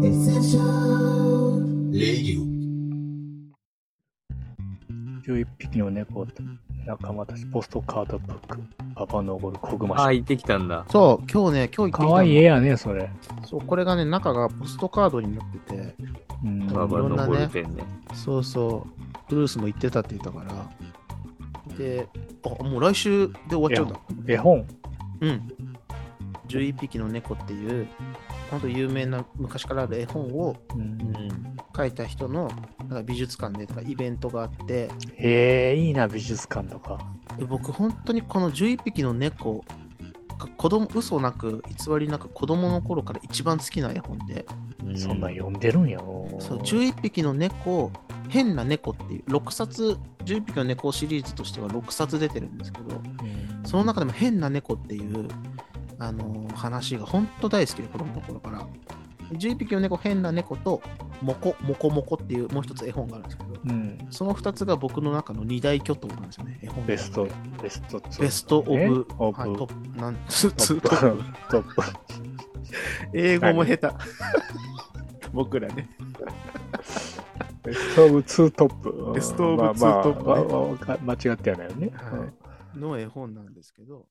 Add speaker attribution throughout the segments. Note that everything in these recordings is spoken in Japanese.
Speaker 1: レイディ
Speaker 2: 11匹の猫と仲間たち、ポストカードブック、パパのゴルコグマ
Speaker 3: ああ、
Speaker 2: シ。
Speaker 3: 行ってきたんだ。
Speaker 4: そう、今日ね、今日行ってきたの
Speaker 2: かわいい絵やね、それ。
Speaker 4: そう、これがね、中がポストカードになってて、
Speaker 2: うん。
Speaker 4: あ
Speaker 3: ババのボールペンね。
Speaker 4: そうそう、ブルースも言ってたって言ったから、で、あ、もう来週で終わっちゃうんだ。
Speaker 2: 絵本。
Speaker 4: うん。11匹の猫っていう、本当有名な昔からある絵本を
Speaker 2: うん
Speaker 3: うん。
Speaker 4: 書いた人のなんか美術館でとかイベントがあって、
Speaker 2: へえ、いいな、美術館とか。
Speaker 4: で僕本当にこの11匹の猫が子供嘘なく偽りなく子供の頃から一番好きな絵本で、
Speaker 2: そんなん読んでるんやろ。
Speaker 4: そう11匹の猫変な猫っていう6冊11匹の猫シリーズとしては6冊出てるんですけど
Speaker 2: うん
Speaker 4: その中でも変な猫っていうあのー話が本当大好きで子供の頃から11匹の猫変な猫とモコモコモコっていうもう一つ絵本があるんですけど
Speaker 2: うん。
Speaker 4: その2つが僕の中の二大巨頭なんですよね絵本
Speaker 2: ベスト、ベスト2。
Speaker 4: ベストオ
Speaker 2: え
Speaker 4: ブ、
Speaker 2: オブ？
Speaker 4: はい、トップ、なん、ツ
Speaker 2: トッ
Speaker 4: ツトップ。
Speaker 2: プ。トップ。
Speaker 4: 英語も下手。僕らね。
Speaker 2: ベストオブ2トップ。
Speaker 4: ベストオブ
Speaker 2: まあ
Speaker 4: ツートップね
Speaker 2: 間違ってはないよね。
Speaker 4: はい。の絵本なんですけど。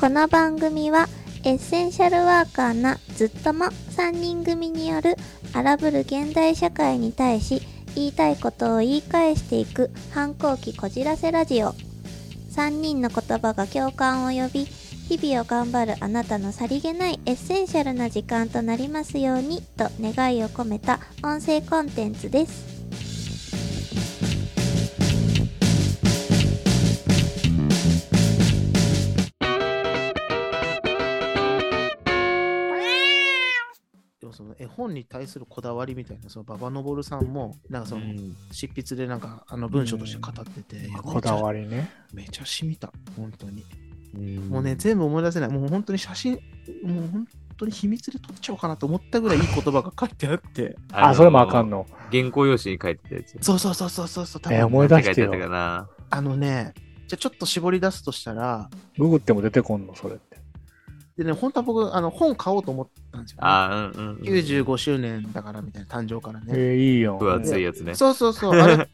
Speaker 5: この番組はエッセンシャルワーカーなずっとも3人組による荒ぶる現代社会に対し言いたいことを言い返していく反抗期こじらせラジオ。3人の言葉が共感を呼び日々を頑張るあなたのさりげないエッセンシャルな時間となりますようにと願いを込めた音声コンテンツです。
Speaker 4: 絵本に対するこだわりみたいな、その馬場のぼるさんも、なんかその執筆でなんかあの文章として語ってて、
Speaker 2: こだわりね。
Speaker 4: めちゃめちゃ染みた、本当に。
Speaker 3: うん
Speaker 4: もうね、全部思い出せない。もう本当に写真、もう本当に秘密で撮っちゃおうかなと思ったぐらいいい言葉が書いてあって。
Speaker 2: あ、
Speaker 3: の
Speaker 2: それもあかんの。
Speaker 3: 原稿用紙に書いてたやつ。
Speaker 4: そうそうそうそうそうそう。多分
Speaker 2: えー思い出して。
Speaker 3: あ
Speaker 4: のね、じゃあちょっと絞り出すとしたら、
Speaker 2: ググっても出てこんの、それって。
Speaker 4: でね、本当は僕、あの本買おうと思ったんですよ、ね。
Speaker 3: あーうんうんうん。
Speaker 4: 95周年だからみたいな、誕生からね。
Speaker 2: えー、いいよ。
Speaker 3: 分厚いやつね。
Speaker 4: そうそうそう、あれ、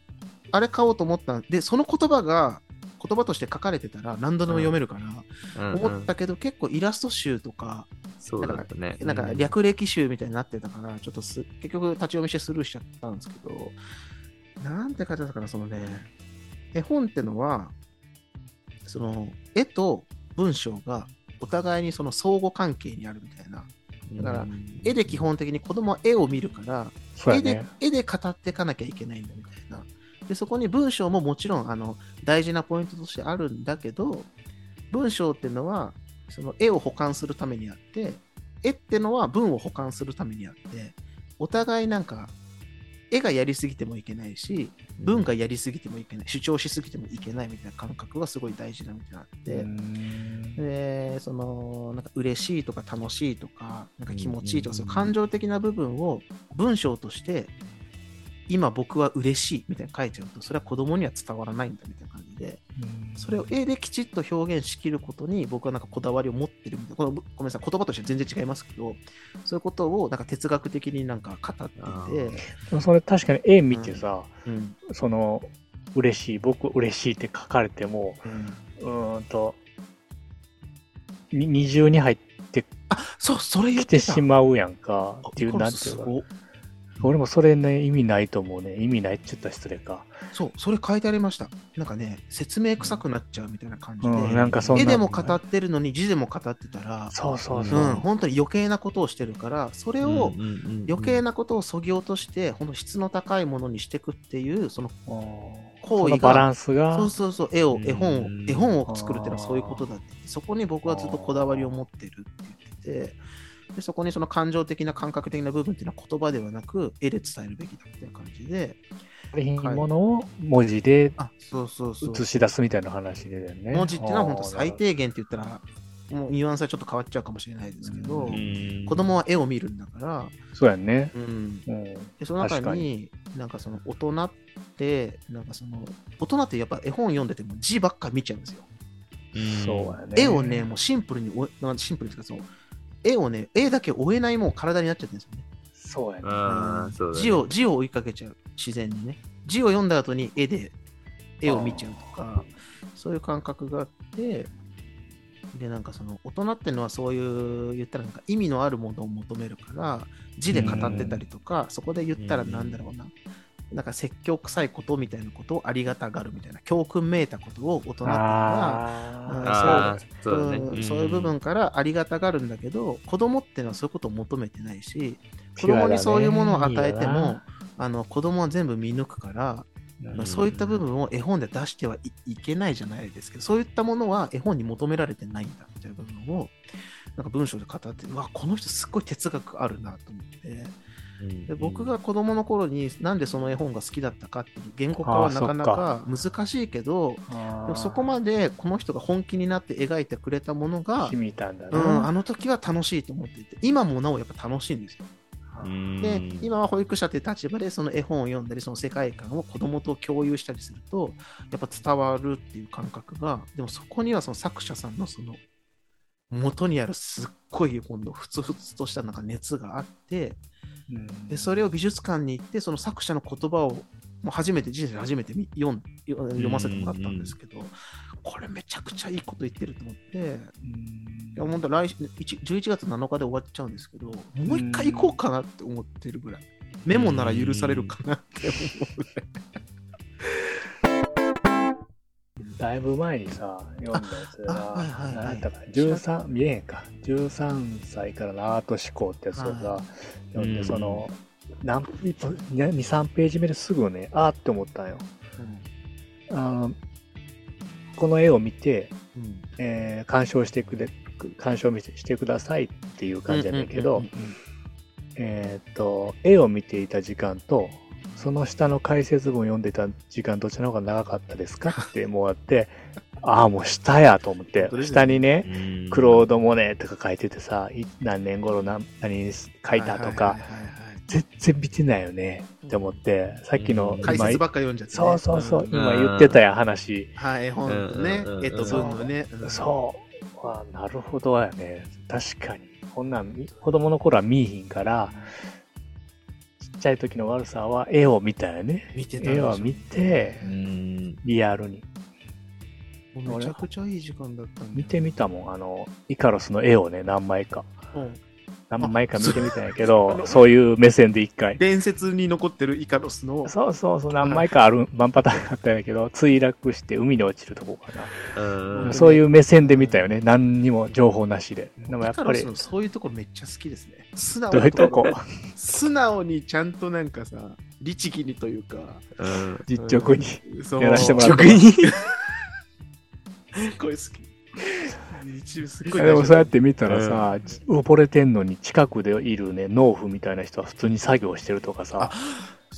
Speaker 4: あれ買おうと思ったんで、その言葉が、言葉として書かれてたら何度でも読めるかな、
Speaker 3: うんうん
Speaker 4: 思ったけど、結構イラスト集とか、
Speaker 3: そうだったね。
Speaker 4: なんか略歴集みたいになってたから、ちょっとす結局立ち読みしてスルーしちゃったんですけど、なんて書いてあったかな、そのね、絵本ってのは、その絵と文章がお互いにその相互関係にあるみたいな。だから
Speaker 3: うん
Speaker 4: 絵で基本的に子供は絵を見るから、絵で。絵で語っていかなきゃいけないんだみたいな。で、そこに文章ももちろんあの大事なポイントとしてあるんだけど、文章っていうのはその絵を保管するためにあって、絵ってのは文を保管するためにあって、お互いなんか絵がやりすぎてもいけないし、文がやりすぎてもいけない、主張しすぎてもいけないみたいな感覚がすごい大事なみたいなあって、
Speaker 2: うん。
Speaker 4: で、その、なんか嬉しいとか楽しいとか、なんか気持ちいいとか、
Speaker 3: うん。
Speaker 4: そういう感情的な部分を文章として、今僕は嬉しいみたいな書いちゃうと、それは子供には伝わらないんだみたいな感じで、それを絵できちっと表現しきることに僕はなんかこだわりを持ってるみたいな、このごめんなさい、言葉としては全然違いますけど、そういうことをなんか哲学的になんか語っていて、
Speaker 2: それ確かに絵見てさ、
Speaker 4: うん、
Speaker 2: その、嬉しい、僕嬉しいって書かれても、
Speaker 4: うん。
Speaker 2: と、に二重に入って
Speaker 4: あ、そう、それ言
Speaker 2: き
Speaker 4: って
Speaker 2: しまうやんか。
Speaker 4: あ
Speaker 2: っていう、なんていうか。俺もそれね、意味ないと思うね。意味ないって言ったら失礼か。
Speaker 4: そう、それ書いてありました。なんかね、説明臭くなっちゃうみたいな感じで、
Speaker 2: うん、なんかそんな。
Speaker 4: 絵でも語ってるのに字でも語ってたら、
Speaker 2: そうそうそうう。
Speaker 4: ん、本当に余計なことをしてるから、それを余計
Speaker 3: な
Speaker 4: なことをそぎ落として、本当質の高いものにしていくっていう、その、
Speaker 2: うん
Speaker 4: 行為が
Speaker 2: バランスが。
Speaker 4: そうそうそう、絵を
Speaker 3: う、ん
Speaker 4: 絵本を、絵本を作るっていうのはそういうことだって、そこに僕はずっとこだわりを持ってるって言ってて、でそこにその感情的な感覚的な部分っていうのは言葉ではなく、絵で伝えるべきだっていう感じで、
Speaker 2: いいものを文字で。映し出すみたいな話でね。
Speaker 4: 文字っていうのは本当最
Speaker 2: 低
Speaker 4: 低限って言ったら、もうニュアンスはちょっと変わっちゃうかもしれないですけど、
Speaker 2: うん
Speaker 4: 子供は絵を見るんだから、
Speaker 2: そうやんね。
Speaker 4: うん、
Speaker 2: うん。
Speaker 4: でその中に、なんかその大人って、なんかその、大人ってやっぱ絵本読んでても字ばっか見ちゃうんですよ。
Speaker 2: そうやね。
Speaker 4: 絵をね、もうシンプルに追え、なんシンプルにですか、その絵をね、絵だけ追えないもう体になっちゃってるんですよね。
Speaker 2: そうやね。
Speaker 3: うだね。
Speaker 4: 字を、字を追いかけちゃう、自然にね。字を読んだ後に絵で、絵を見ちゃうとか、そういう感覚があって、で、なんかその、大人ってのはそういう、言ったらなんか意味のあるものを求めるから、字で語ってたりとか、そこで言ったらなんだろうな、なんか説教臭いことみたいなことをありがたがるみたいな、教訓めいたことを大人っていうのは、
Speaker 3: そう。
Speaker 4: うんそういう部分からありがたがるんだけど、子供っていうのはそういうことを求めてないし、
Speaker 2: ー
Speaker 4: 子供にそういうものを与えて、も
Speaker 2: ね、
Speaker 4: あの子供は全部見抜くから、まあそういった部分を絵本で出してはいいけないじゃないですけど、そういったものは絵本に求められてないんだみたいな部分を、なんか文章で語って、うわ、この人すっごい哲学あるなと思って、
Speaker 3: うん
Speaker 4: で僕が子供の頃になんでその絵本が好きだったかっていう言語化はなかなか難しいけど、
Speaker 2: あー
Speaker 4: でもそこまでこの人が本気になって描いてくれたものが
Speaker 2: 響、いたんだ
Speaker 4: うん、あ
Speaker 2: な。
Speaker 4: の時は楽しいと思っていて、今もなおやっぱ楽しいんですよ。
Speaker 3: うん
Speaker 4: で、今は保育者という立場でその絵本を読んだり、その世界観を子供と共有したりすると、やっぱ伝わるっていう感覚が、でもそこにはその作者さんのその元にあるすっごい今度ふつふつとしたなんか熱があって、
Speaker 2: うん
Speaker 4: でそれを美術館に行って、その作者の言葉をもう初めて、人生で初めて見読ん読ませてもらったんですけど、これめちゃくちゃいいこと言ってると思って、
Speaker 2: うん
Speaker 4: いや本当来週1 11月7日で終わっちゃうんですけど、もう一回行こうかなって思ってるぐらい。メモなら許されるかなって思うぐらい。
Speaker 2: だいぶ前にさ、読んだやつ
Speaker 4: あはいはい
Speaker 2: が、
Speaker 4: はい。
Speaker 2: なんだか、13、見えへんか。13歳からのアート思考ってやつをさ
Speaker 4: は、
Speaker 2: 読んで、
Speaker 3: うん。
Speaker 2: その、何2、3ページ目ですぐね、あーって思ったんよ。あの、この絵を見て、
Speaker 4: うん。うん
Speaker 2: えー鑑賞してくれ、鑑賞してくださいっていう感じなんだけど
Speaker 4: うんうん、
Speaker 2: えーっと、絵を見ていた時間と、その下の解説文を読んでた時間どちらの方が長かったですかってもうあって、ああ、もう下やと思って下にね、
Speaker 3: うん
Speaker 2: クロード・モネとか書いててさ、い何年頃何何に書いたとか、全然見てないよねって思って、さっきの
Speaker 4: 解説ばっか読んじゃって、ね。
Speaker 2: そうそうそう、
Speaker 4: ん
Speaker 2: 今言ってたやん話。
Speaker 4: はい、絵本のね絵と文のね。うん
Speaker 2: そう。あなるほどやね。確かに。こんなんみ子供の頃は見えひんから、ちゃい時の悪さは絵を見たよね。
Speaker 4: 見てた
Speaker 2: 絵を見て
Speaker 3: う、ん。
Speaker 2: リアルに。
Speaker 4: めちゃくちゃいい時間だったんで。
Speaker 2: 見てみたもん。あの、イカロスの絵をね、何枚か。
Speaker 4: うん
Speaker 2: 何枚か見てみたんやけ
Speaker 4: あ
Speaker 2: ど、
Speaker 4: の
Speaker 2: そういう目線で一回。
Speaker 4: 伝説に残ってるイカロスの、
Speaker 2: そうそうそう、何枚かある、ワンパターンあったんやけど、墜落して海に落ちるとこか
Speaker 3: うん
Speaker 2: な。そういう目線で見たよね。何にも情報なしで。でもやっぱり
Speaker 4: そういうところめっちゃ好きですね。素直
Speaker 2: どういうとこ？
Speaker 4: 素直にちゃんとなんかさ、律儀にというか、
Speaker 3: うん。
Speaker 2: 実直に。
Speaker 4: そう
Speaker 2: やらせてもらって
Speaker 4: 直に すっごい好き。一部すっごい
Speaker 2: でもそうやっ
Speaker 4: 大
Speaker 2: て見たらさ、溺れてんのに近くでいるね、農夫みたいな人は普通に作業してるとかさ、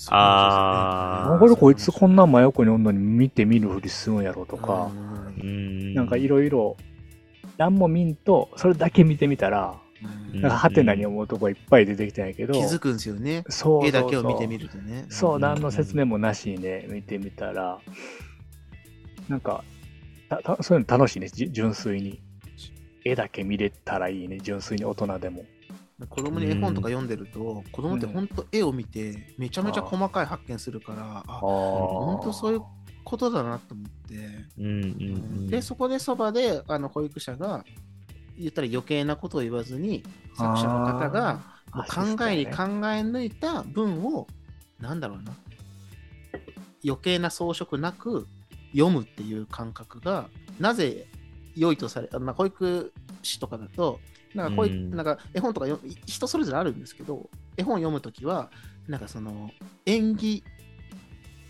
Speaker 3: あー。
Speaker 2: なんでこいつこんな真横におんのに見て見ぬふりするんやろとか、
Speaker 3: うん。
Speaker 2: なんかいろいろ、何も見んと、それだけ見てみたら、
Speaker 3: うん。
Speaker 2: なんかハテナに思うとこいっぱい出てきたんやけど、
Speaker 4: 気づくんですよね。
Speaker 2: そうそうそう。
Speaker 4: 絵だけを見てみるとね。
Speaker 2: そう、
Speaker 3: うん。
Speaker 2: 何の説明もなしにね、見てみたら、なんか、たたそういうの楽しいね、じ純粋に。絵だけ見れたらいいね、純粋に大人でも。
Speaker 4: 子供に絵本とか読んでると、子供って本当絵を見て、めちゃめちゃ細かい発見するから、あ、本当そういうことだなと思って。
Speaker 3: うんうんうん。
Speaker 4: で、そこでそばで、あの、保育者が、言ったら余計なことを言わずに、作者の方が、もう考えに考え抜いた文を、なんだろうな、余計な装飾なく読むっていう感覚が、なぜ良いとされ、まあ保育士とかだと、なんか保育
Speaker 3: うん。
Speaker 4: なんか絵本とか人それぞれあるんですけど、絵本読むときは、なんかその演技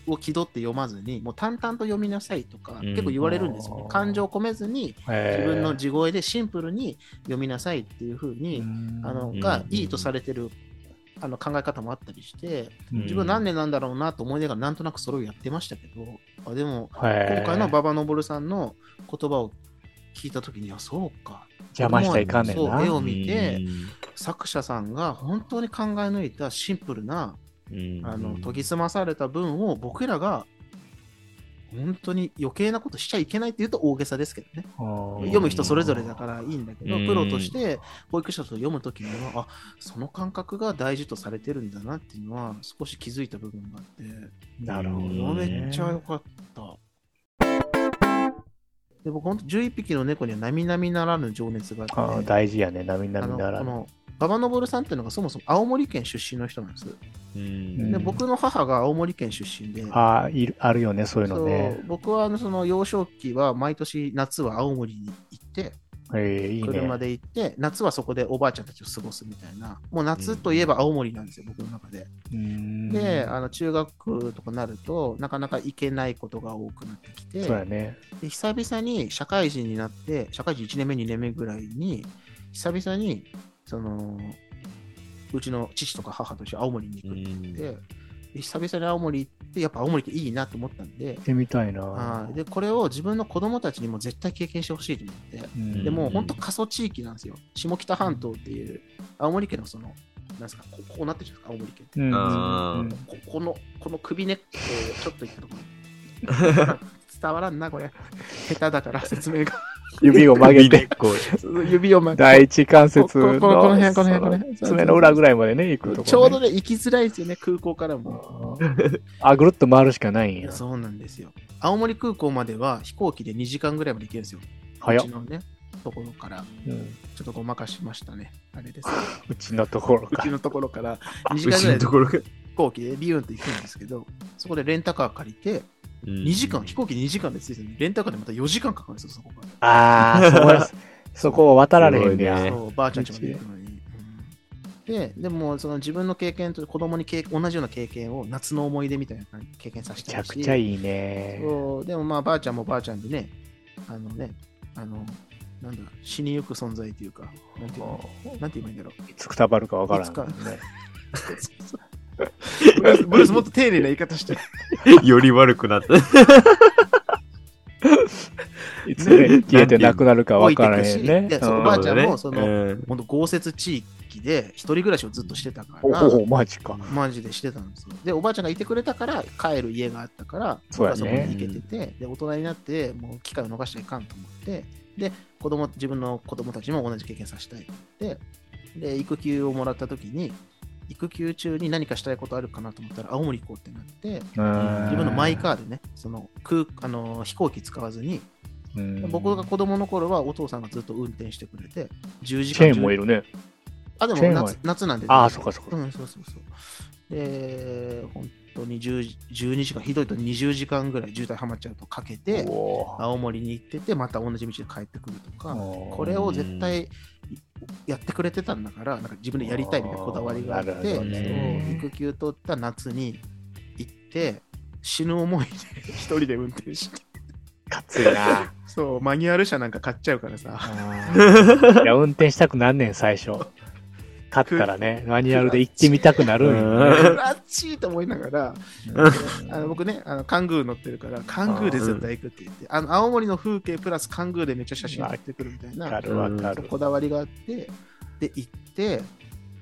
Speaker 4: を気取って読まずに、もう淡々と読みなさいとか、
Speaker 3: うん。
Speaker 4: 結構言われるんですよね。
Speaker 2: あ。ー。
Speaker 4: 感情を込めずに、
Speaker 2: 自
Speaker 4: 自分の地声でシンプルに読みなさいっていうふうに、あの
Speaker 3: うん。
Speaker 4: がいいとされてるあの考え方もあったりして、
Speaker 2: うん。
Speaker 4: 自分何年なんだろうなと思いながらなんとなくそれをやってましたけど、あでも
Speaker 2: 今
Speaker 4: 今回の馬場昇さんの言葉を聞いたときにはそうか。
Speaker 2: 邪魔しいかんねんな。
Speaker 4: そう絵を見て作者さんが本当に考え抜いたシンプルな
Speaker 3: うん
Speaker 4: あの研ぎ澄まされた文を僕らが本当に余計なことしちゃいけないって言うと大げさですけどね。
Speaker 2: 読
Speaker 4: 読む人それぞれだからいいんだけど、
Speaker 3: うん
Speaker 4: プロとして保育者と読むときには、あその感覚が大事とされてるんだなっていうのは、少し気づいた部分があって、
Speaker 2: なるほど、
Speaker 3: うん
Speaker 2: ね。
Speaker 4: めっちゃ良かった。で僕、本当11匹の猫には並々ならぬ情熱があ
Speaker 2: あ
Speaker 4: って、
Speaker 2: 大事やね、並
Speaker 4: あ
Speaker 2: 々ならぬ。
Speaker 4: のこの馬場昇さんっていうのがそもそも青森県出身の人なんです。
Speaker 3: うん
Speaker 4: で
Speaker 2: うん
Speaker 4: 僕の母が青森県出身で、
Speaker 2: あいるあるよね、そういうのね。
Speaker 4: 僕はあのその幼少期は毎年夏は青森に行って、
Speaker 2: ええいいね。
Speaker 4: 車で行って、夏はそこでおばあちゃんたちを過ごすみたいな、もう夏といえば青森なんですよ、僕の中で。
Speaker 2: うーん
Speaker 4: で、あの中学とかなるとなかなか行けないことが多くなってきて、
Speaker 2: そうやね。
Speaker 4: で久々に社会人になって、社会人1年目、2年目ぐらいに、久々に、その、うちの父とか母と一緒に青森に行くって言って、で久々に青森行って、やっぱ青森っていいなと思ったんで
Speaker 2: 行っ、てみたいな。
Speaker 4: はいでこれを自分の子供たちにも絶対経験してほしいと思って、
Speaker 2: うん
Speaker 4: でもう本当過疎地域なんですよ。下北半島っていう、青森県のその、なんですか、ここうなってるじゃないですか、青森県って。
Speaker 2: うん
Speaker 4: ここの、この首根っこをちょっと行ったところ。伝わらんな、これ。下手だから説明が。
Speaker 2: 指を曲げて、
Speaker 4: 指を曲げて。
Speaker 2: 第一関節の
Speaker 4: この辺この辺この辺
Speaker 2: 爪の裏ぐらいまでね、行くとこ、ね。
Speaker 4: ちょうどね、行きづらいですよね、空港からも。
Speaker 2: あ、ぐるっと回るしかないんや。
Speaker 4: そうなんですよ。青森空港までは飛行機で2時間ぐらいまで行けるんですよ。
Speaker 2: 早っ
Speaker 4: うちのね、ところから。
Speaker 2: うん
Speaker 4: ちょっとごまかしましたね。あれです。
Speaker 2: うちのところか
Speaker 4: うち。のところから2時間ぐらいで
Speaker 3: のところが。
Speaker 4: 飛行機でビューンと行くんですけど、そこでレンタカー借りて、2
Speaker 3: 2
Speaker 4: 時間、飛行機2時間で着いてるのにレンタカーでまた4時間かかるんですよ、そこか
Speaker 2: ああ、そうやそこを渡られへんね
Speaker 4: ら。
Speaker 2: や。
Speaker 3: ね
Speaker 4: そう、ばあちゃんちまで行くのに。うんで、でも、その自分の経験と子供に経同じような経験を夏の思い出みたいな経験させ
Speaker 2: めち
Speaker 4: てほしい。
Speaker 2: ゃくちゃいいね。
Speaker 4: そうでもまあ、ばあちゃんもばあちゃんでね、あのね、あの、なんだ、死にゆく存在というか、なんていうの、なんて言えばいいんだろう。
Speaker 2: いつくたばるかわからん
Speaker 4: いつか
Speaker 2: ね。
Speaker 4: ブルースブルースもっと丁寧な言い方して。
Speaker 3: より悪くなった。
Speaker 2: いつね、消えてなくなるかわからへんね。
Speaker 4: でおばあちゃんもその
Speaker 3: うん
Speaker 4: 本当豪雪地域で一人暮らしをずっとしてたか
Speaker 2: お
Speaker 4: ら、
Speaker 2: お、マジか。
Speaker 4: マジでしてたんですよ。で、おばあちゃんがいてくれたから帰る家があったから、
Speaker 2: そね
Speaker 4: そこに行けてて、で、大人になって、もう機会を逃しちゃいかんと思って、で、子供、自分の子供たちも同じ経験させたいって、で、育休をもらった時に、育休中に何かしたいことあるかなと思ったら、青森行こうってなって、自
Speaker 2: 自
Speaker 4: 分のマイカーでね、その空あの飛行機使わずに、
Speaker 2: うん
Speaker 4: 僕が子供の頃はお父さんがずっと運転してくれて、10時
Speaker 2: チェ。ーンもいるね。
Speaker 4: あ、でも夏夏なんで。
Speaker 2: ああ、そっかそっか。
Speaker 4: うん、そうそうそう。で、本当に10 12時間、ひどいと20時間ぐらい渋滞はまっちゃうとかけて、青森に行ってて、また同じ道で帰ってくるとか、これを絶対やってくれてたんだから、なんか自分でやりたいみたいなこだわりがあって、
Speaker 3: ね
Speaker 4: 育休取った夏に行って、死ぬ思いで一人で運転して、
Speaker 2: かついな。
Speaker 4: そう、マニュアル車なんか買っちゃうからさ、
Speaker 2: いや、運転したくなんねん、最初。買ったらね、マニュアルで行ってみたくなるんよね。
Speaker 4: クラッチーと思いながら、あの僕ね、あのカングー乗ってるから、カングーで絶対行くって言って、あの青森の風景プラスカングーでめっちゃ写真撮ってくるみたいな
Speaker 2: わかるわかる。
Speaker 4: こだわりがあって、で、行って、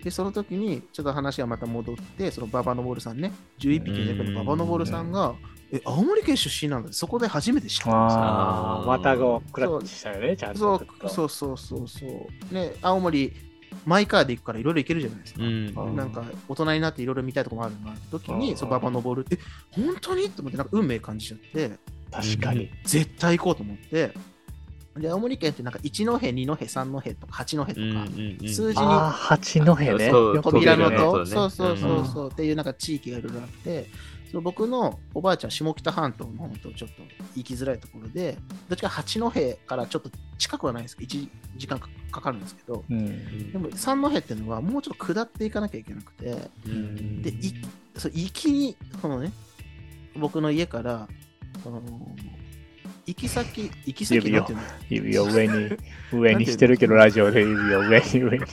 Speaker 4: で、その時に、ちょっと話がまた戻って、その馬場昇さんね、11匹の猫の馬場昇さんが、え、青森県出身なんだそこで初めて知ったんですよ。
Speaker 2: ああ、またこう、クラッチしたよね、ちゃん
Speaker 4: そ
Speaker 2: と
Speaker 4: う。そうそうそうそう。ね、青森、マイカーで行くからいろいろ行けるじゃないですか。
Speaker 3: うん。
Speaker 4: なんか大人になっていろいろ見たいとこもあるなって時に、そう、馬場登るって、え、本当に？と思って、なんか運命感じちゃって、
Speaker 2: 確かに。
Speaker 4: 絶対行こうと思って、で、青森県ってなんか1の辺、2の辺、3の辺とか8の辺とか、数字に
Speaker 2: ああ、八戸ね。
Speaker 4: 扉の
Speaker 2: 見るね。
Speaker 4: と、
Speaker 3: そう
Speaker 4: そう
Speaker 3: ね
Speaker 4: そうそうそう、っていうなんか地域がいろいろあって、その僕のおばあちゃん、下北半島の本当ちょっと行きづらいところで、どっちか八戸からちょっと近くはないですけど、1時間かかかるんですけど、
Speaker 2: うん。
Speaker 4: でも三戸っていうのはもうちょっと下っていかなきゃいけなくて、
Speaker 3: うん
Speaker 4: で、いそう行きに、このね、僕の家から、この行き先、行き先
Speaker 2: 指を上に、上にしてるけど、ラジオで指を上に上に。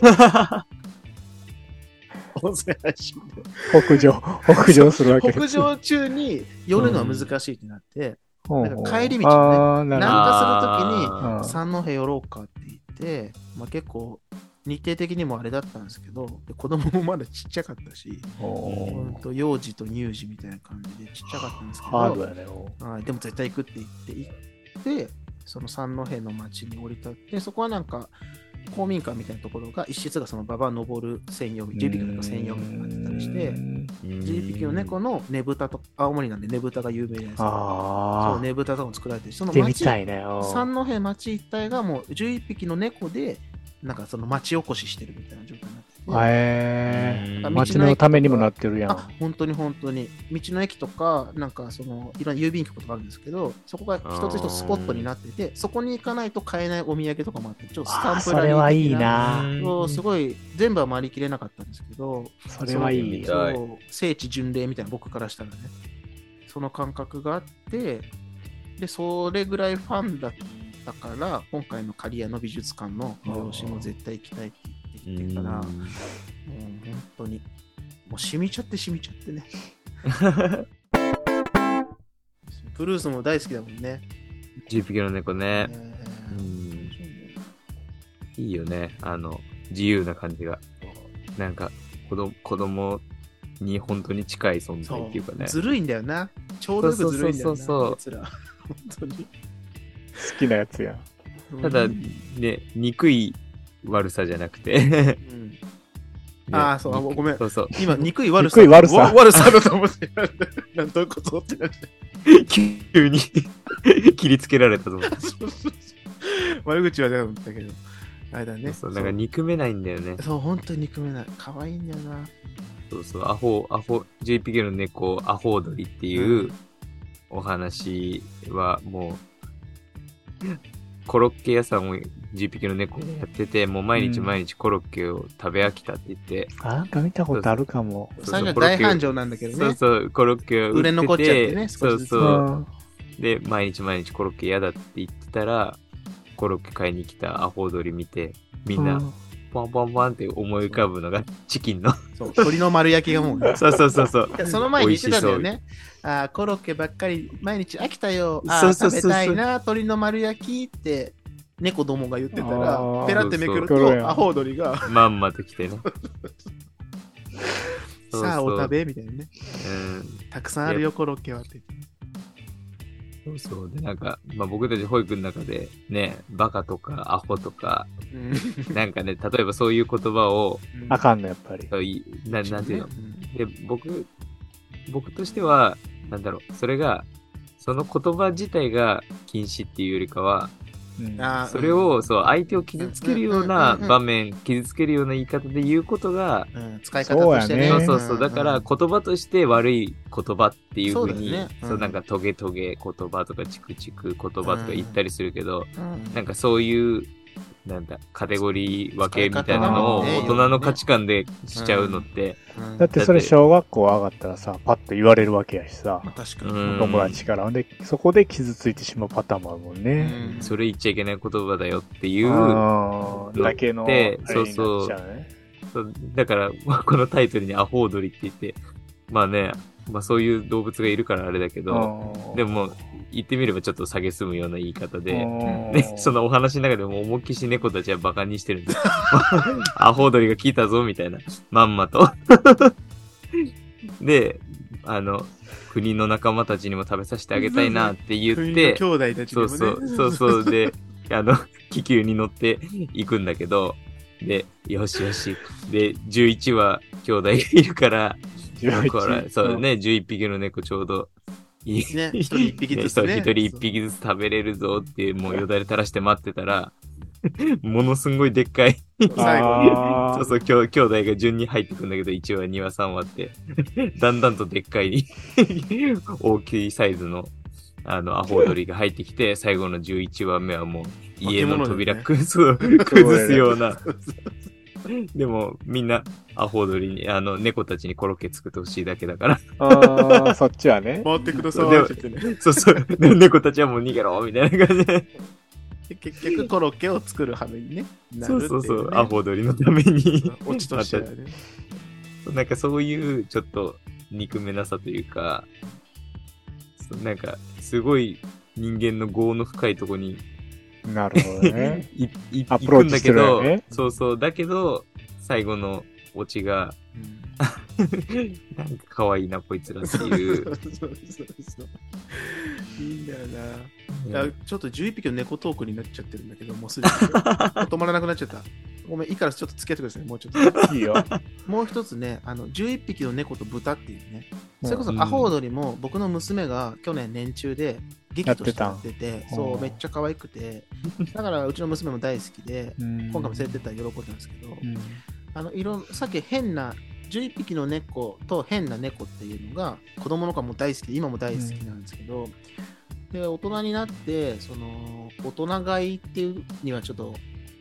Speaker 4: 音声配信で
Speaker 2: 北上、北上するわけ
Speaker 4: 北上中に寄るのは難しいってなって、
Speaker 2: ほう
Speaker 4: なんか帰り道をね。南下するときに三戸寄ろうかって言って、まあ、結構日程的にもあれだったんですけど、で子供もまだちっちゃかったし、
Speaker 2: お
Speaker 4: ほんと幼児と乳児みたいな感じでちっちゃかったんですけど、
Speaker 2: ね。
Speaker 4: でも絶対行くって言って行って、その三戸の町に降り立って、そこはなんか、公民館みたいなところが、一室がその馬場登る専用、10匹の猫専用みたいなのがあったりして、10匹の猫のねぶたと、青森なんでねぶたが有名じゃないですそうねぶたとかも作られてる。しその町三戸町一帯がもう11匹の猫で、なんかその町おこししてるみたいな状態になってて。
Speaker 2: へえ
Speaker 3: うん
Speaker 2: 街のためにもなってるやん。
Speaker 4: あ本当に本当に。道の駅とかなんかそのいろんな郵便局とかあるんですけどそこが一つ一つスポットになっててそこに行かないと買えないお土産とかもあってちょっとスタンプラリー
Speaker 2: それはいい
Speaker 4: 的
Speaker 2: な。
Speaker 4: すごい全部は回りきれなかったんですけど
Speaker 2: それはいい。
Speaker 4: 聖地巡礼みたいな僕からしたらね。その感覚があってでそれぐらいファンだったから今回の刈谷の美術館の催しも絶対行きたいって言ってきてからもう本当にもう染みちゃって染みちゃってね。ブルースも大好きだもんね、
Speaker 3: 10匹の猫ね。
Speaker 4: え。ー
Speaker 3: うん。いいよね。あの、自由な感じが。なんか、子供、子供に本当に近い存在っていうかね。
Speaker 4: ずるいんだよな。ちょうどずるいんだよな
Speaker 3: そうそうそうそう。
Speaker 4: 本当に。
Speaker 2: 好きなやつやん。
Speaker 3: ただ、
Speaker 4: うん
Speaker 3: ね、憎い悪さじゃなくて。
Speaker 4: うん
Speaker 3: ね
Speaker 4: あーそうあごめん
Speaker 3: そうそう。
Speaker 4: 今、憎い悪さ。
Speaker 2: 憎い悪さ
Speaker 4: わ悪さだと思って。なんどういうことってなって。
Speaker 3: 急に切りつけられたと思って。
Speaker 4: 悪口はだと思ったけど。あれだね。
Speaker 3: そう、なんか憎めないんだよね。
Speaker 4: そう、本当に憎めない。可愛いんだよな。
Speaker 3: そうそう、アホ、アホ、JPK の猫、アホ踊りっていうお話はもう、コロッケ屋さんを JPK の猫がやってて、もう毎日
Speaker 2: うん
Speaker 3: 毎日コロッケを食べ飽きたって言って、
Speaker 2: あなんか見たことあるかも。
Speaker 3: そう
Speaker 4: 最初は
Speaker 3: コロッケ
Speaker 4: 大繁盛なんだけどね。
Speaker 3: そうそう、コロッケを売ってて、
Speaker 4: 売れ残っちゃってね
Speaker 3: そう
Speaker 4: 少しずつ
Speaker 2: う
Speaker 3: そう。
Speaker 2: ん
Speaker 3: で、毎日毎日コロッケ嫌だって言ってたら、コロッケ買いに来たアホ踊り見て、みんな、ポンポンポンって思い浮かぶのがチキンの。
Speaker 4: そう鶏の丸焼きがもうね。
Speaker 3: そうそうそうそう。
Speaker 4: その前に言ってたんだよね。あーコロッケばっかり毎日飽きたよ。あー
Speaker 3: そうそうそうそう
Speaker 4: 食べたいな、鶏の丸焼きって猫どもが言ってた
Speaker 2: あ
Speaker 4: ら、
Speaker 2: ー
Speaker 4: ペラってめくる
Speaker 2: そうそう
Speaker 4: と、アホ踊りが、
Speaker 3: まんまと来てね。そうそう
Speaker 4: さあお食べみたいなね。
Speaker 3: うん。
Speaker 4: たくさんあるよ、コロッケはって。
Speaker 3: そうそう。で、なんか、まあ僕たち保育の中で、ね、バカとかアホとか、
Speaker 4: うん
Speaker 3: なんかね、例えばそういう言葉を、
Speaker 2: あかんの、やっぱり。
Speaker 3: そういななんていうの？
Speaker 4: ん
Speaker 3: で、僕、僕としては、なんだろう、それが、その言葉自体が禁止っていうよりかは、それを、そう、相手を傷つけるような
Speaker 4: うん。うん。うん。うん。
Speaker 3: 場面、傷つけるような言い方で言うことが、
Speaker 4: うん使い方としてね。
Speaker 2: そうやね。
Speaker 3: そうそうそう。だから、言葉として悪い言葉っていうふうに、そうなんかトゲトゲ言葉とかチクチク言葉とか言ったりするけど、
Speaker 4: うん。
Speaker 3: なんかそういう、なんだ、カテゴリー分けみたいなのを大人の価値観でしちゃうのって、
Speaker 4: うん
Speaker 2: だってそれ小学校上がったらさ、パッと言われるわけやしさ
Speaker 4: まあ、確か
Speaker 3: う
Speaker 4: に。
Speaker 3: ん
Speaker 2: 友達から。で、そこで傷ついてしまうパターンもあるもんね。
Speaker 4: うん
Speaker 3: それ言っちゃいけない言葉だよっていう、
Speaker 2: だけの、あれ
Speaker 3: で
Speaker 2: になっち
Speaker 3: そうそう
Speaker 2: ゃうね。
Speaker 3: そうだから、このタイトルにアホ踊りって言って、まあね、まあそういう動物がいるからあれだけど、
Speaker 2: うん
Speaker 3: でも、言ってみればちょっと下げすむような言い方で、そのお話の中でも思いっきし猫たちはバカにしてるんです。アホ踊りが効いたぞ、みたいな。まんまと。で、あの、国の仲間たちにも食べさせてあげたいなって言って、
Speaker 4: 兄弟たちにもね。
Speaker 3: そうそう、そうそう、で、あの、気球に乗って行くんだけど、で、よしよし。で、11羽兄弟がいるから、
Speaker 2: 11
Speaker 3: これ、そうだね、11匹の猫ちょうどいい。
Speaker 4: ね、一人一匹ずつね。
Speaker 3: 一人一匹ずつ食べれるぞって、もうよだれ垂らして待ってたら、ものすんごいでっかい、
Speaker 4: そう最後に。
Speaker 3: そうそう、兄弟が順に入ってくんだけど、1話、2話、3話って、だんだんとでっかい、大きいサイズの、あの、アホ踊りが入ってきて、最後の11話目はもう、家の扉崩すような。でも、みんな、アホ踊りに、あの、猫たちにコロッケ作ってほしいだけだから。
Speaker 2: あーそっちはね。
Speaker 4: 回ってくださいって言ってね。
Speaker 3: そうそう。で猫たちはもう逃げろみたいな感じで。
Speaker 4: で結局コロッケを作る羽目にね。な
Speaker 3: そ
Speaker 4: るっていね
Speaker 3: うそうそう。アホ踊りのために。
Speaker 4: オチとしてはね。
Speaker 3: なんかそういうちょっと憎めなさというか、そうなんかすごい人間の業の深いとこに
Speaker 2: なるほどね。
Speaker 3: いい
Speaker 2: アプローチしてるよね
Speaker 3: 行くんだけど、そうそう、だけど、最後のオチが、なんか可愛いな、こいつらっていう。
Speaker 4: そうそうそうそういいんだよな。いやちょっと11匹の猫トークになっちゃってるんだけど、もうすでに 止まらなくなっちゃった。ごめん、いいからちょっと付き合ってください、もうちょっと。
Speaker 2: いいよ。
Speaker 4: もう一つね、あの11匹の猫と豚っていうね、それこそ
Speaker 3: うん
Speaker 4: アホウドリも僕の娘が去年年中で劇としてやってて、
Speaker 2: た。
Speaker 4: そうう、
Speaker 2: ん
Speaker 4: めっちゃ可愛くて、だからうちの娘も大好きで、
Speaker 2: 今
Speaker 4: 今回も連れてったら喜んですけど、
Speaker 2: うん。
Speaker 4: あのいろさっき変な11匹の猫と変な猫っていうのが子供の頃も大好きで今も大好きなんですけど、で大人になってその大人買いっていうにはちょっと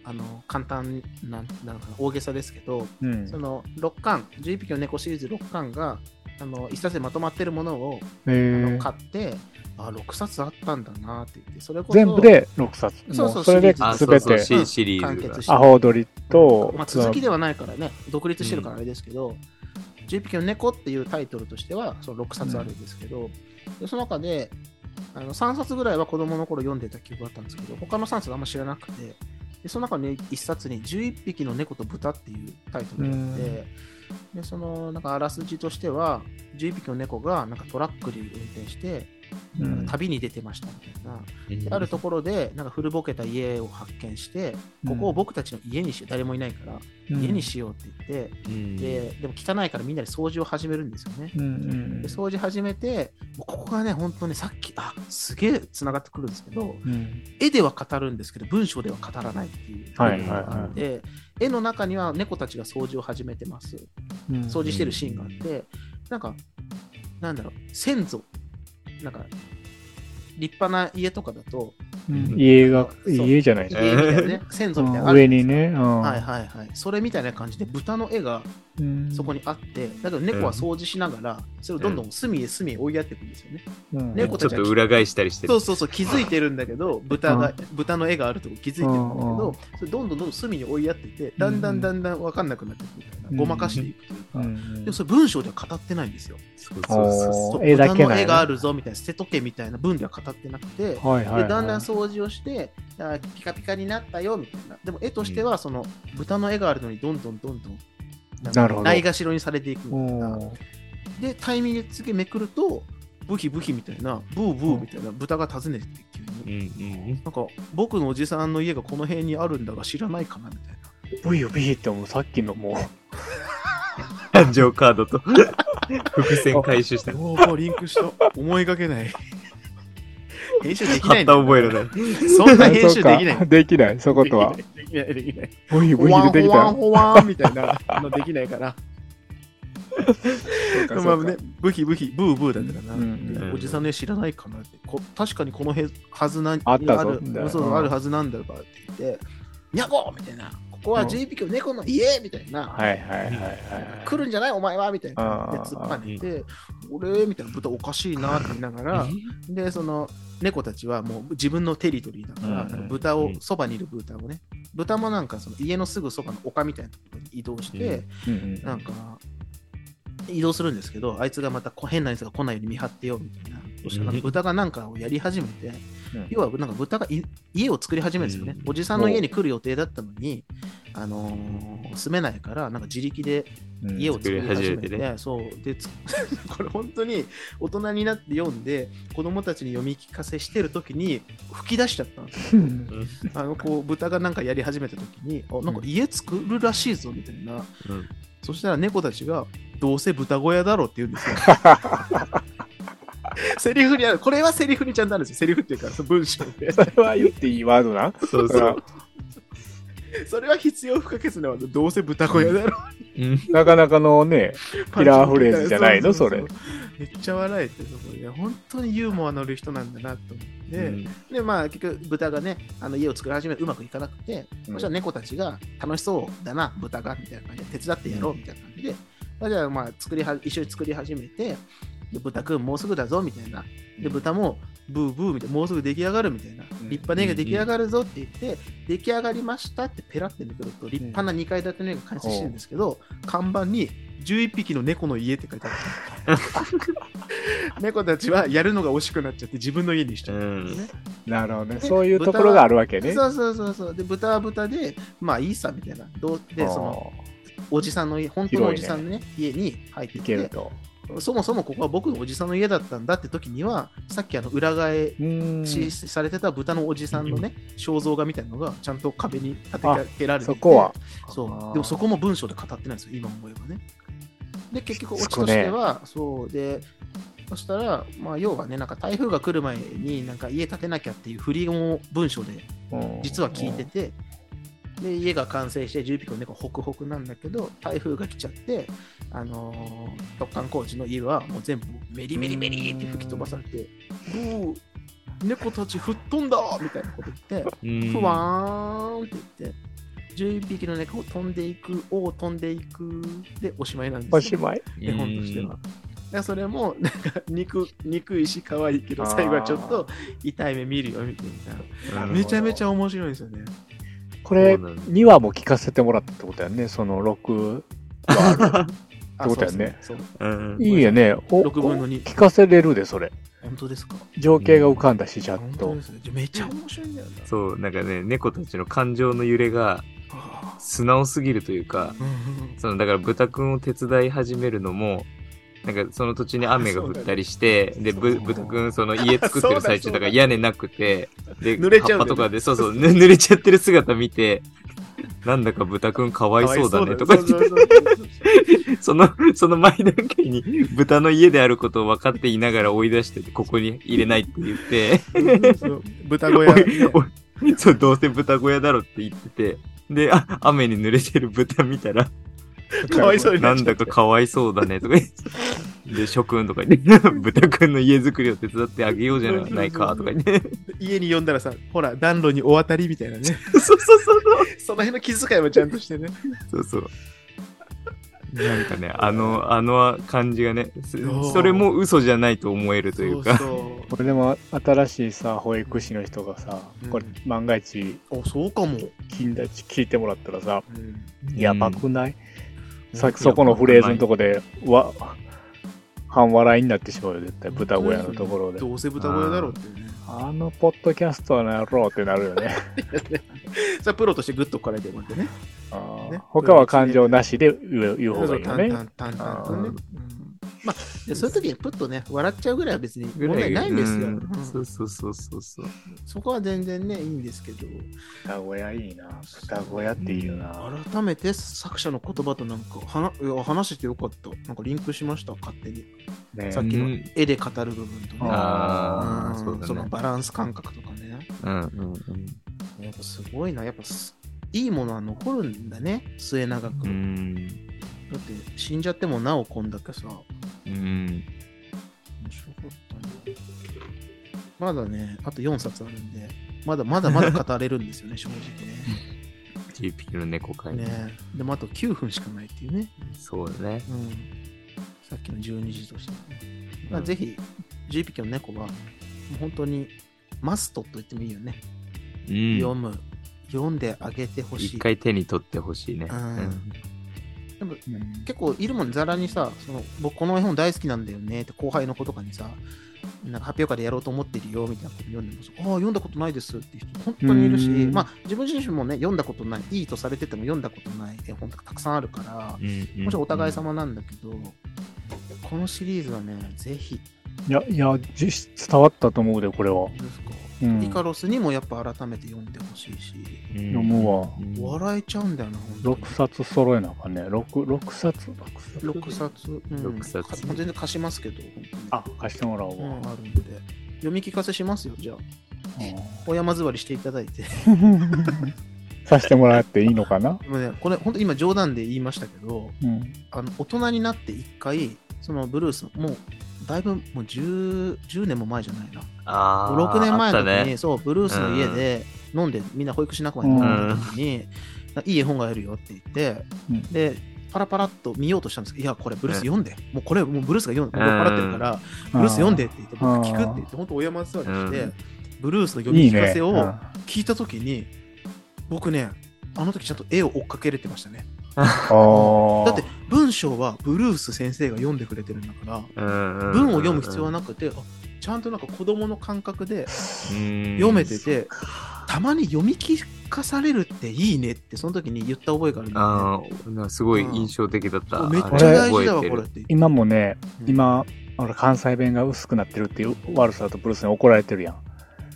Speaker 4: あの簡単ななのかな大げさですけど、
Speaker 2: うん。
Speaker 4: その6巻11匹の猫シリーズ6巻があの一冊でまとまってるものを、あの買ってあ6冊あったんだなって言ってそれこそ
Speaker 2: 全部で6冊。
Speaker 4: そうそう
Speaker 2: それで全て、
Speaker 3: シシリーズが。
Speaker 4: 完結。して。
Speaker 2: アホウドリと、
Speaker 4: まあ、続きではないからね、独立してるからあれですけど、11匹の猫っていうタイトルとしては、その6冊あるんですけど、でその中で、あの3冊ぐらいは子供の頃読んでた記憶があったんですけど、他の3冊あんま知らなくて、でその中の1冊に11匹の猫と豚っていうタイトルがあって、でそのなんかあらすじとしては、11匹の猫がなんかトラックで運転して、
Speaker 2: うん
Speaker 4: 旅に出てましたみたいな。であるところで、なんか古ぼけた家を発見して、ここを僕たちの家にしよう、誰もいないから、
Speaker 2: うん
Speaker 4: 家にしようって言って、
Speaker 3: うん
Speaker 4: ででも汚いからみんなで掃除を始めるんですよね。で掃除始めて、ここがね、本当にさっき、あすげえつながってくるんですけど、
Speaker 2: うん
Speaker 4: 絵では語るんですけど、文章では語らないっていう。
Speaker 2: はいはいはい
Speaker 4: で、絵の中には猫たちが掃除を始めてます。
Speaker 2: うん
Speaker 4: 掃除してるシーンがあって、なんか、なんだろう、先祖、なんか、立派な家とかだと、
Speaker 2: うん家が、
Speaker 4: そう。
Speaker 2: 家じゃないです
Speaker 4: 家みたいなね、先祖みたいな
Speaker 2: 上にね。うん。
Speaker 4: はいはいはい。それみたいな感じで、豚の絵が
Speaker 2: うん。
Speaker 4: そこにあって、だけど猫は掃除しながら、それをどんどん隅へ隅へ追いやっていくんですよね。
Speaker 2: うん。
Speaker 4: 猫
Speaker 3: ちょっと裏返したりしてる。
Speaker 4: そう。そうそう、気づいてるんだけど、豚が、豚の絵があるとこ気づいてるんだけど、それどんどんどんどん隅に追いやってて、だんだんだんだん分かんなくなっていくみたいな、
Speaker 2: うん
Speaker 4: ごまかしていくというか、
Speaker 2: うん
Speaker 4: でもそれ文章では語ってないんですよ。
Speaker 3: そうそうそう
Speaker 4: 豚の絵があるぞみたいな、捨てとけみたいな文では語ってなくて。でだんだん掃除をして、あピカピカになったよみたいな。でも絵としては、その豚の絵があるのに、どんどんどんどん、
Speaker 2: なるほど
Speaker 4: ないがしろにされていくみたいな。で、タイミングで次めくると、ブヒブヒみたいな、ブーブーみたいな豚が訪ねてきて急に。
Speaker 3: うんうん。
Speaker 4: なんか、僕のおじさんの家がこの辺にあるんだが知らないかなみたいな。
Speaker 2: ブイよビーってもうさっきのもう、
Speaker 3: 誕生カードと伏線回収した。
Speaker 4: おー、リンクした。思いがけない。編集できな
Speaker 3: 貼った
Speaker 4: いんだよ
Speaker 3: 覚えるね。
Speaker 4: そんな編集できない。
Speaker 2: できない、そことは。
Speaker 4: できない、できない。
Speaker 2: ブイ
Speaker 4: ほわん
Speaker 2: ブイ出てきた。
Speaker 4: ほわんほわんみたいなのできないから。まあね、ブヒブヒ、ブーブーだったかな。
Speaker 2: うん
Speaker 3: うん
Speaker 4: おじさんね、知らないかなって。こ確かにこのへはずな
Speaker 2: あったぞ
Speaker 4: る
Speaker 2: みたいな
Speaker 4: そう
Speaker 2: うん
Speaker 4: あるはずなんだがって言って、にゃこみたいな。ここは JP の猫の家みたいな。
Speaker 2: はいはいはいはい。
Speaker 4: 来るんじゃないお前はみたいな。で突っぱねて、俺みたいな豚おかしいなって言いながら、で、その猫たちはもう自分のテリトリーだから、豚を、そばにいる豚をね、豚もなんかその家のすぐそばの丘みたいなところに移動して、なんか、移動するんですけど、あいつがまたこ変なやつが来ないように見張ってよみたいな。そしたら
Speaker 3: うん
Speaker 4: 豚がなんかをやり始めて、
Speaker 2: うん。
Speaker 4: 要はなんか豚がい家を作り始めるんですよね。
Speaker 3: うん。
Speaker 4: おじさんの家に来る予定だったのに、あのー住めないから、なんか自力で
Speaker 2: うん。
Speaker 4: 家を作り始めて、
Speaker 3: 作り始めてね。
Speaker 4: そう。でつ これ本当に大人になって読んで子供たちに読み聞かせしてる時に吹き出しちゃったんですよ。
Speaker 2: うん。
Speaker 4: あのこう豚がなんかやり始めた時にあなんか家作るらしいぞみたいな、
Speaker 3: うん。
Speaker 4: そしたら猫たちがどうせ豚小屋だろうって言うんですよ セリフにある。これはセリフにちゃんとあるんですよ。セリフっていうかその文章で。
Speaker 2: それは言っていいワードな。
Speaker 3: そうそう。
Speaker 4: それは必要不可欠なワード。どうせ豚小屋だろう
Speaker 3: うん。
Speaker 2: なかなかのね、キラーフレーズじゃないの？
Speaker 4: ううう。
Speaker 2: それ。
Speaker 4: めっちゃ笑えてそこで本当にユーモアのある人なんだなと思って、
Speaker 3: うん。
Speaker 4: でまあ結局豚がねあの家を作り始めうまくいかなくて、
Speaker 2: うん。
Speaker 4: そしたら猫たちが楽しそうだな豚がみたいな感じで手伝ってやろうみたいな感じで、まあじゃあまあ作りは一緒に作り始めてで豚くんもうすぐだぞみたいなで豚もブーブーみたいなもうすぐ出来上がるみたいな
Speaker 2: うん
Speaker 4: 立派な絵が出来上がるぞって言って、出来上がりましたってペラってめくると立派な2階建ての絵が完成してるんですけど、看板に11匹の猫の家って書いてある。猫たちはやるのが惜しくなっちゃって自分の家にしちゃったんですね。
Speaker 2: なるほどね。そういうところがあるわけね。
Speaker 4: そうそうそうそう。で、豚は豚で、まあいいさみたいな。どうで、その、おじさんの家、本当のおじさんのね、家に入って
Speaker 2: い
Speaker 4: きて、
Speaker 2: けると。
Speaker 4: そもそもここは僕のおじさんの家だったんだって時には、さっきあの裏替え
Speaker 2: うん。
Speaker 4: しされてた豚のおじさんのね、肖像画みたいなのがちゃんと壁に立てかけられていて
Speaker 2: そこは。
Speaker 4: そう。でもそこも文章で語ってないんですよ、今思えばね。で、結局、オチとしては、そうで、そしたら、まあ、要はね、なんか台風が来る前に、なんか家建てなきゃっていう振りを文章で
Speaker 2: うん
Speaker 4: 実は聞いてて、で、家が完成して、10匹の猫ホクホクなんだけど、台風が来ちゃって、あのー、突貫工事の家はもう全部メリメリメリって吹き飛ばされて、おー猫たち吹っ飛んだみたいなこと言って、
Speaker 3: うん
Speaker 4: ふわーんって言って、11匹の猫を飛んでいく、を飛んでいく、でおしまいなんですよ。
Speaker 2: おしまい。
Speaker 4: 絵本としては。だからそれも、なんか憎、憎いし可愛いけど、最後はちょっと痛い目見るよ、みたいな。
Speaker 3: うん
Speaker 4: めちゃめちゃ面白いんですよね。
Speaker 2: これ、
Speaker 3: そうなんだ
Speaker 2: 2話も聞かせてもらったってことやね。その6話ある。
Speaker 4: あ
Speaker 2: ってことやね
Speaker 4: そうですそう
Speaker 3: うん
Speaker 2: いいよね。お
Speaker 4: 6分の2
Speaker 2: 聞かせれるで、それ。
Speaker 4: 本当ですか？
Speaker 2: 情景が浮かんだし、ちゃんと
Speaker 4: 本当で。すね。めっちゃ面白いんだよな。
Speaker 3: そう、なんかね、猫たちの感情の揺れが
Speaker 4: あ
Speaker 3: 素直すぎるというか、
Speaker 4: ーうんうん
Speaker 3: その、だから豚くんを手伝い始めるのも、なんかその土地に雨が降ったりして、で、ぶ
Speaker 4: そう
Speaker 3: 豚くんその家作ってる最中だから屋根なくて、で、
Speaker 4: 濡れちゃうね。
Speaker 3: 葉っぱとかで、そうそう、ぬ濡れちゃってる姿見て、なんだか豚くんかわいそうだねとか言って、
Speaker 4: そ
Speaker 3: の、その前段階に豚の家であることを分かっていながら追い出してて、ここに入れないって言って、
Speaker 4: 豚小屋。ね。
Speaker 3: そう、どうせ豚小屋だろって言ってて、で、あ、雨に濡れてる豚見たら、
Speaker 4: かわいそうにな
Speaker 3: なんだ
Speaker 4: っちゃって
Speaker 3: かかわいそうだねとか言って、で、諸君とか言って、豚くんの家作りを手伝ってあげようじゃないかとか言って、
Speaker 4: 家に呼んだらさ、ほら、暖炉にお渡りみたいなね。
Speaker 3: そうそうそう
Speaker 4: そ の辺の気遣いもちゃんとしてね。
Speaker 3: そう。そうそう。なんかね、あの、あの感じがね、そ
Speaker 4: そう
Speaker 3: それも嘘じゃないと思えるというか、
Speaker 4: そう
Speaker 2: これでも新しいさ、保育士の人がさ、
Speaker 4: うん
Speaker 2: これ万が一、
Speaker 4: そう。あ、そうかも。
Speaker 2: 金田地聞いてもらったらさ、
Speaker 4: うん
Speaker 2: やばくない、さ
Speaker 4: うん
Speaker 2: そこのフレーズのとこで、わ、半笑いになってしまうよ、絶対。豚小屋のところで。
Speaker 4: どうせ豚小屋だろうっていうね。
Speaker 2: あのポッドキャストの野郎ってなるよね。
Speaker 4: それプロとしてグッとこられてもらってね。
Speaker 2: 他は感情なしで言う言う方がいいよね。
Speaker 4: まあ、でそういう時にプッとね、笑っちゃうぐらいは別に問題ないんですよ。
Speaker 3: うん
Speaker 4: うん
Speaker 3: そうそうそうそうそう。
Speaker 4: そこは全然ね、いいんですけど、
Speaker 2: 豚小屋いいな。豚小屋っていいよな。
Speaker 4: 改めて作者の言葉となんか話話してよかった。なんかリンクしました、勝手に。
Speaker 2: ね
Speaker 4: さっきの
Speaker 3: うん
Speaker 4: 絵で語る部分とね。
Speaker 3: ああ、
Speaker 4: うん
Speaker 3: そうだね。
Speaker 4: そのバランス感覚とかね。
Speaker 3: うんうんうん。
Speaker 4: やっぱすごいな。やっぱすいいものは残るんだね、末永く。
Speaker 3: うん。
Speaker 4: だって死んじゃってもなおこんだけさ。
Speaker 3: うん。
Speaker 4: 面白かったね。まだね、あと4冊あるんで、まだまだまだ語れるんですよね、正直
Speaker 3: GP の猫会
Speaker 4: ね。ねでもあと9分しかないっていうね。
Speaker 3: そうだね。
Speaker 4: うん。さっきの12時として、ね。まあ、ぜひ、10匹の猫は、もう本当にマストと言ってもいいよね。
Speaker 3: うん。
Speaker 4: 読む。読んであげてほしい。
Speaker 3: 一回手に取ってほしいね。
Speaker 4: うんでも
Speaker 2: うん。
Speaker 4: 結構いるもん、ざらにさ、その僕この絵本大好きなんだよねって後輩の子とかにさ、なんか発表会でやろうと思ってるよみたいなこと読んでもさ、ああ、読んだことないですっていう人本当にいるし、
Speaker 2: うん。
Speaker 4: まあ自分自身もね、読んだことない、いいとされてても読んだことない絵本とかたくさんあるから、
Speaker 3: うん。
Speaker 4: もちろんお互い様なんだけど、このシリーズはね、ぜひ、
Speaker 2: いや、いや、実質伝わったと思うで、これは。うん
Speaker 4: イカロスにもやっぱ改めて読んでほしいし、
Speaker 3: 読
Speaker 2: 読むわ
Speaker 4: 笑えちゃうんだよな、本当に
Speaker 2: 6冊揃えなあかんね。6、六冊
Speaker 4: ？6冊、うん
Speaker 3: 六冊
Speaker 4: 全然貸しますけど。
Speaker 2: あ、貸してもらおう
Speaker 4: うん、
Speaker 2: わ。
Speaker 4: あるんで。読み聞かせしますよ、じゃあ。お山座りしていただいて。
Speaker 2: う んさせてもらっていいのかな？
Speaker 4: でもね、これ、本当今冗談で言いましたけど、
Speaker 2: うん。
Speaker 4: あの大人になって一回、そのブルース、もう、だいぶもう 10, 10年も前じゃないな。
Speaker 3: ああ。
Speaker 4: 6年前の時に、
Speaker 3: ね。
Speaker 4: そう、ブルースの家で飲んで、みんな保育士仲間に飲んでた時に、いい絵本があるよって言って、
Speaker 2: うん
Speaker 4: で、パラパラっと見ようとしたんですけど、いや、これブルース読んで、もうこれ、もうブルースが読んで、酔っ払ってるから、ブルース読んでって言って、僕聞くって言って、本当、お山座りして、
Speaker 3: うん
Speaker 4: ブルースの読み。聞かせを
Speaker 2: うん
Speaker 4: 聞いたときに、僕ね、あの時ちゃんと絵を追っかけれてましたね。
Speaker 2: あー
Speaker 4: だって文章はブルース先生が読んでくれてるんだから、
Speaker 3: 文
Speaker 4: 文を読む必要はなくて、あちゃんとなんか子供の感覚で読
Speaker 3: 読
Speaker 4: めてて、たまに読み聞かされるっていいねって、その時に言った覚えがあるんだよ
Speaker 3: あすごい印象的だった。
Speaker 4: ね。めっ
Speaker 3: あ
Speaker 4: ちゃ
Speaker 3: れ
Speaker 4: 大事だわ、これって。
Speaker 2: 今もね、
Speaker 4: うん
Speaker 2: 今、ほら関西弁が薄くなってるっていう悪さとブルースに怒られてるやん。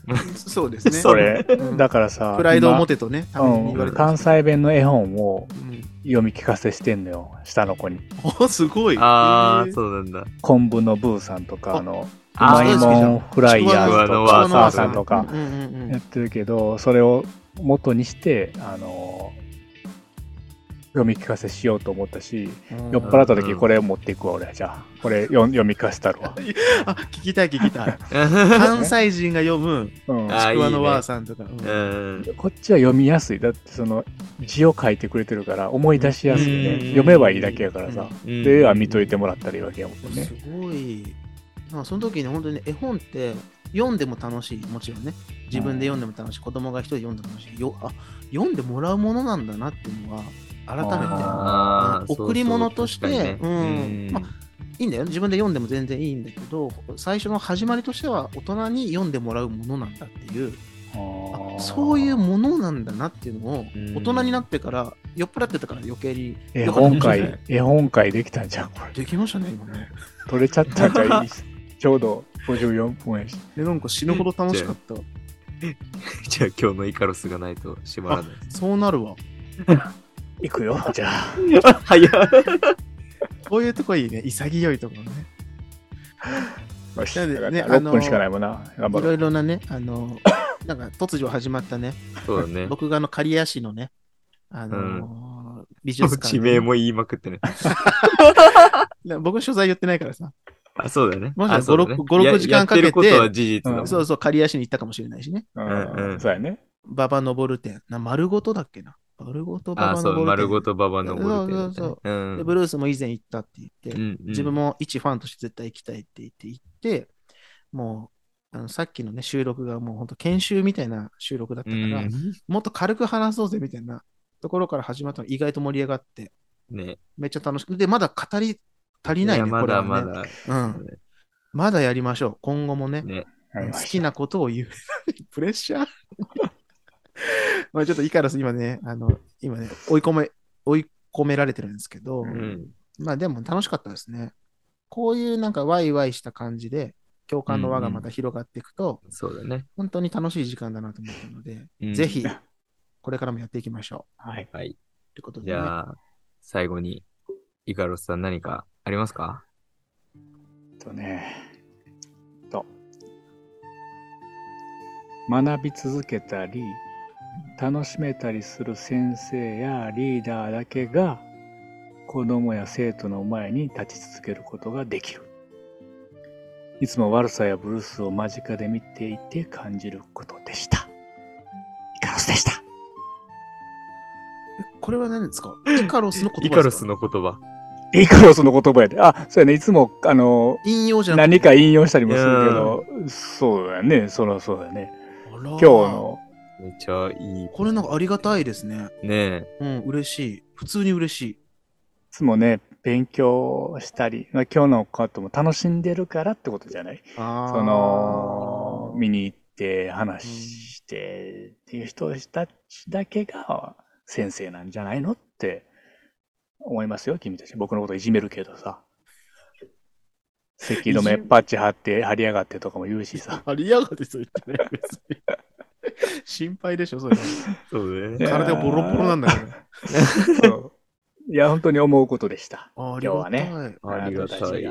Speaker 4: そうですね。
Speaker 2: それ
Speaker 4: うん、
Speaker 2: だからさ、
Speaker 4: プライドを持
Speaker 2: 今
Speaker 4: てとね、
Speaker 2: うん。関西弁の絵本を
Speaker 4: うん
Speaker 2: 読み聞かせしてんのよ、下の子に。
Speaker 4: おすごい。
Speaker 3: ああ、そうなんだ。
Speaker 2: 昆布のブーさんとか、
Speaker 4: あ
Speaker 2: あの、う
Speaker 3: あ
Speaker 2: まいもんフライヤーズとか、
Speaker 3: わー
Speaker 2: さんとかやってるけど、それを元にして、あの、読み聞かせしようと思ったし、
Speaker 4: うん
Speaker 2: 酔っ払った時これを持っていくわ、俺は。じゃあ、これ読読み聞かせたるわ。
Speaker 4: あ、聞きたい 聞きたい。関西人が読む、
Speaker 2: うん
Speaker 3: あ
Speaker 4: ちくわのわーさんとか。
Speaker 2: こっちは読みやすい。だってその字を書いてくれてるから思い出しやすいね。
Speaker 3: うん
Speaker 2: 読めばいいだけやからさ。
Speaker 3: うん
Speaker 2: で、絵は見といてもらったらいいわけやもんね
Speaker 4: す。ごい。なんかその時に本当にね絵本って読んでも楽しい、もちろんね。自分で読んでも楽しい、子供が一人で読んでも楽しい。よあ読んでもらうものなんだなっていうのは、改めて。贈り物としてまいいんだよ。自分で読んでも全然いいんだけど、最初の始まりとしては大人に読んでもらうものなんだっていう、
Speaker 2: あ
Speaker 4: そういうものなんだなっていうのを
Speaker 3: うん
Speaker 4: 大人になってから、酔っ払ってたから余計に
Speaker 2: 絵本会、絵本会できたんじゃん、これ。
Speaker 4: できましたね、今ね。
Speaker 2: 取れちゃったんじゃんいいし ちょうど54分やし。
Speaker 4: で、なんか死ぬほど楽しかった。
Speaker 3: じゃあ今日のイカロスがないと閉まらない。
Speaker 4: そうなるわ。
Speaker 2: いくよ、じゃあ。
Speaker 3: 早っ。
Speaker 4: こういうとこいいね。潔いところね。
Speaker 2: よし、
Speaker 4: なんでねあの
Speaker 2: 6分しかないもんな。頑張
Speaker 4: い
Speaker 2: ろ
Speaker 4: いろなね、あの、なんか突如始まったね、
Speaker 3: そうだね。
Speaker 4: 僕があの刈谷市のね、あの、美術館
Speaker 3: 地名も言いまくってね。
Speaker 4: ね 僕の所在言ってないからさ。
Speaker 3: あ、そうだね。
Speaker 4: もしか
Speaker 3: あそうだね
Speaker 4: 5 6時間かけて
Speaker 3: ややってることは事実だもん。
Speaker 4: そうそう、刈谷市に行ったかもしれないしね。
Speaker 2: う
Speaker 3: うん
Speaker 2: ん、そうやね。
Speaker 4: 馬場登店。な、丸ごとだっけな。丸ごと馬
Speaker 3: あ、そう、
Speaker 4: 場登店。
Speaker 3: 丸ごと馬場のボルテだったね
Speaker 4: そうそう
Speaker 3: うん
Speaker 4: で、ブルースも以前行ったって言って、
Speaker 3: うんうん
Speaker 4: 自分も一ファンとして絶対行きたいって言って行って、もう、あのさっきのね、収録がもう本当研修みたいな収録だった
Speaker 3: う
Speaker 4: から、
Speaker 3: ん
Speaker 4: もっと軽く話そうぜみたいなところから始まったの意外と盛り上がって、
Speaker 3: ね。
Speaker 4: めっちゃ楽しくで、まだ語り足りないね、
Speaker 3: やま
Speaker 4: これはね。
Speaker 3: だまだ。
Speaker 4: うん。まだやりましょう。今後もね。
Speaker 3: ね。
Speaker 4: 好きなことを言う。プレッシャー まあちょっとイカロス今ね、あの、今ね、追い込め、追い込められてるんですけど、
Speaker 3: うん。
Speaker 4: まあでも楽しかったですね。こういうなんかワイワイした感じで、共感の輪がまた広がっていくと、
Speaker 3: そうだね。
Speaker 4: 本当に楽しい時間だなと思ったので、
Speaker 3: うん
Speaker 4: ぜひ、これからもやっていきましょ
Speaker 2: はい。
Speaker 3: はい。
Speaker 4: う。ということで、ね、
Speaker 3: じゃあ、最後に、イカロスさん何かありますか？
Speaker 2: とね、と、学び続けたり、楽しめたりする先生やリーダーだけが、子供や生徒の前に立ち続けることができる。いつも悪さやブルースを間近で見ていて感じることでした。イカロスでした。
Speaker 4: えこれは何ですか？イカロスの言葉ですか？
Speaker 3: イカロスの言葉。
Speaker 2: イカロスの言葉やで。あ、そうやね。いつも、あの、
Speaker 4: 引用じゃ
Speaker 2: 何か引用したりもするけど、そうだね。そらそうだね。今日の、
Speaker 3: めっちゃいい。
Speaker 4: これなんかありがたいですね。
Speaker 3: ね
Speaker 4: うん、嬉しい。普通に嬉しい。
Speaker 2: いつもね、勉強したり、まあ、今日のことも楽しんでるからってことじゃない？その、見に行って話してっていう人たちだけが先生なんじゃないのって思いますよ、君たち。僕のこといじめるけどさ。咳止めパッチ貼って貼りやがってとかも言うしさ。
Speaker 4: ありやがってそう言ってね、別に。心配でしょ、それは。
Speaker 3: そうだね。
Speaker 2: いや
Speaker 4: 体がボロボロなんだから。
Speaker 2: そ ういや、本当に思うことでした。
Speaker 4: ああり
Speaker 2: 今日は
Speaker 4: がたい。
Speaker 2: ね。
Speaker 3: ありがたい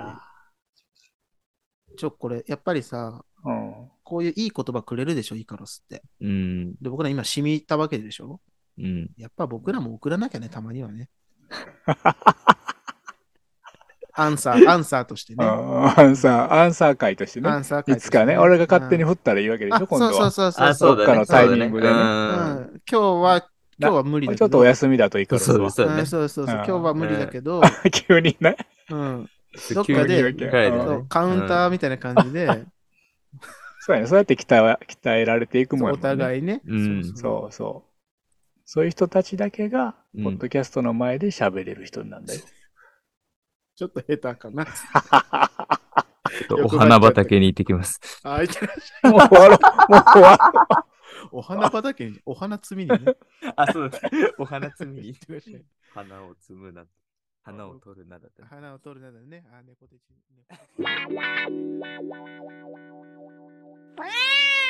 Speaker 2: ち
Speaker 4: ょ、これ、やっぱりさ、
Speaker 2: うん。
Speaker 4: こういういい言葉くれるでしょ、イカロスって。
Speaker 3: うん。
Speaker 4: で、僕ら今染み入ったわけでしょ？
Speaker 3: うん。
Speaker 4: やっぱ僕らも送らなきゃね、たまにはね。アンサー、アンサーとしてね。
Speaker 2: あアンサー、アンサー会としてね。
Speaker 4: アンサー会
Speaker 2: いつかね、俺が勝手に振ったらいいわけでしょ、
Speaker 4: あ、
Speaker 2: 今度は。
Speaker 4: そうそうそうそう。
Speaker 2: どっかのタイミングでね
Speaker 3: そう
Speaker 4: ん、今日は、今日は無理だけど。
Speaker 2: ちょっとお休みだといいから
Speaker 3: そうですそうだね
Speaker 4: うんそうそうそう。
Speaker 2: うん
Speaker 4: 今日は無理だけど、
Speaker 2: 急にね。
Speaker 4: うん、
Speaker 3: うん。
Speaker 4: どっかでカウンターみたいな感じで、
Speaker 2: そうやね。そうやって鍛え鍛えられていくもんや
Speaker 4: お。互いね。
Speaker 3: うん
Speaker 4: そうそう
Speaker 2: そうそう。そういう人たちだけが、
Speaker 3: うん
Speaker 2: ポッドキャストの前で喋れる人なんだよ。
Speaker 4: ちょっと下手かな。
Speaker 3: ちょっとお花畑に行ってきます。
Speaker 4: あ、いってらっしゃい。
Speaker 2: もう終わろう。もう終わろ
Speaker 4: お花畑に、お花摘みにね。
Speaker 3: あ、そうだ。お花摘みに
Speaker 4: いってらっしゃい。
Speaker 3: 花を摘むな。花を取るなだった。
Speaker 4: 花を取るなだね。あ、猫でち。猫